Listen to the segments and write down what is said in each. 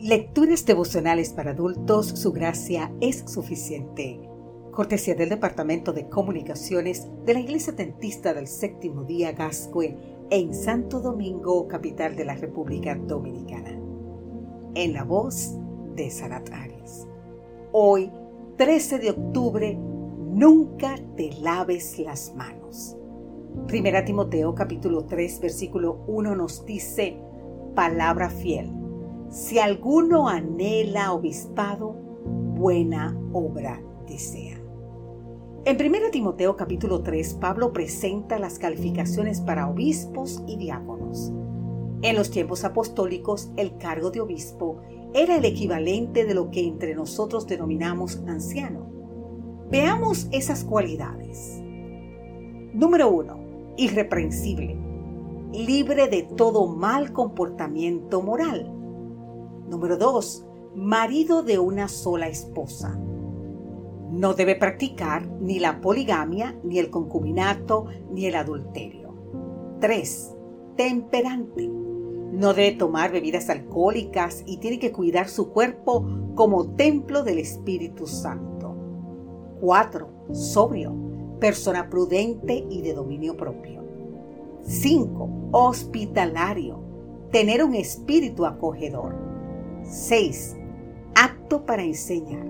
Lecturas devocionales para adultos, su gracia es suficiente. Cortesía del Departamento de Comunicaciones de la Iglesia Dentista del Séptimo Día Gascue en Santo Domingo, capital de la República Dominicana. En la voz de Sarat Arias. Hoy, 13 de octubre, nunca te laves las manos. Primera Timoteo capítulo 3 versículo 1 nos dice, palabra fiel si alguno anhela obispado, buena obra desea. En 1 Timoteo capítulo 3, Pablo presenta las calificaciones para obispos y diáconos. En los tiempos apostólicos, el cargo de obispo era el equivalente de lo que entre nosotros denominamos anciano. Veamos esas cualidades. Número 1. Irreprensible. Libre de todo mal comportamiento moral Número 2. Marido de una sola esposa. No debe practicar ni la poligamia, ni el concubinato, ni el adulterio. 3. Temperante. No debe tomar bebidas alcohólicas y tiene que cuidar su cuerpo como templo del Espíritu Santo. 4. Sobrio. Persona prudente y de dominio propio. 5. Hospitalario. Tener un espíritu acogedor. 6. Apto para enseñar.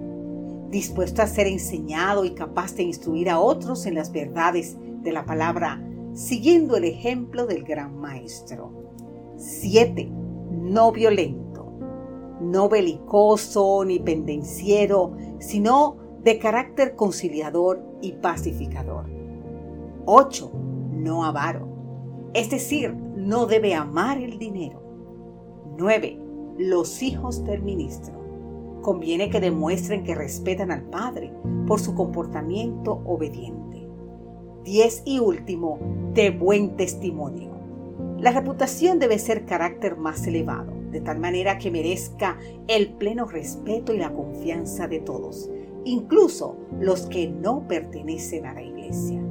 Dispuesto a ser enseñado y capaz de instruir a otros en las verdades de la palabra, siguiendo el ejemplo del gran maestro. 7. No violento. No belicoso ni pendenciero, sino de carácter conciliador y pacificador. 8. No avaro. Es decir, no debe amar el dinero. 9 los hijos del ministro. Conviene que demuestren que respetan al Padre por su comportamiento obediente. Diez y último, de buen testimonio. La reputación debe ser carácter más elevado, de tal manera que merezca el pleno respeto y la confianza de todos, incluso los que no pertenecen a la iglesia.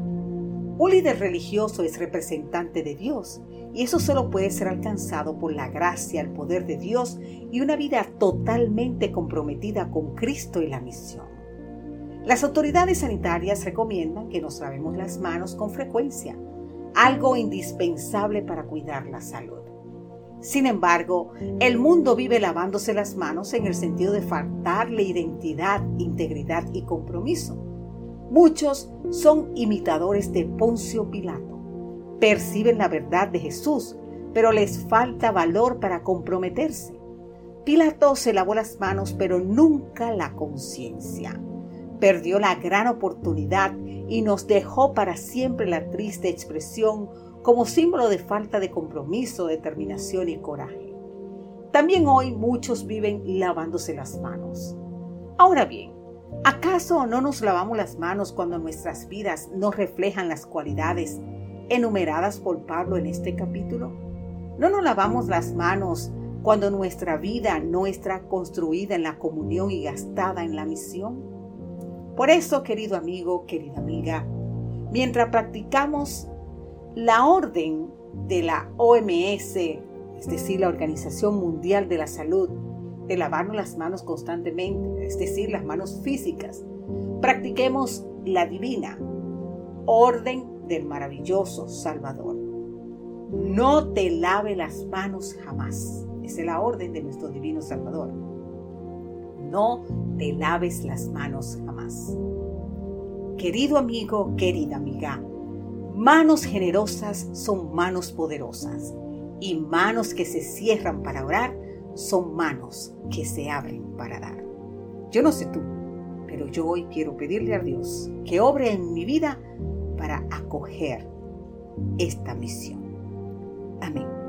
Un líder religioso es representante de Dios y eso solo puede ser alcanzado por la gracia, el poder de Dios y una vida totalmente comprometida con Cristo y la misión. Las autoridades sanitarias recomiendan que nos lavemos las manos con frecuencia, algo indispensable para cuidar la salud. Sin embargo, el mundo vive lavándose las manos en el sentido de faltarle identidad, integridad y compromiso. Muchos son imitadores de Poncio Pilato. Perciben la verdad de Jesús, pero les falta valor para comprometerse. Pilato se lavó las manos, pero nunca la conciencia. Perdió la gran oportunidad y nos dejó para siempre la triste expresión como símbolo de falta de compromiso, determinación y coraje. También hoy muchos viven lavándose las manos. Ahora bien, ¿Acaso no nos lavamos las manos cuando nuestras vidas no reflejan las cualidades enumeradas por Pablo en este capítulo? ¿No nos lavamos las manos cuando nuestra vida no está construida en la comunión y gastada en la misión? Por eso, querido amigo, querida amiga, mientras practicamos la orden de la OMS, es decir, la Organización Mundial de la Salud, de lavarnos las manos constantemente, es decir, las manos físicas. Practiquemos la divina orden del maravilloso Salvador. No te lave las manos jamás. Esa es la orden de nuestro divino Salvador. No te laves las manos jamás. Querido amigo, querida amiga, manos generosas son manos poderosas y manos que se cierran para orar son manos que se abren para dar. Yo no sé tú, pero yo hoy quiero pedirle a Dios que obre en mi vida para acoger esta misión. Amén.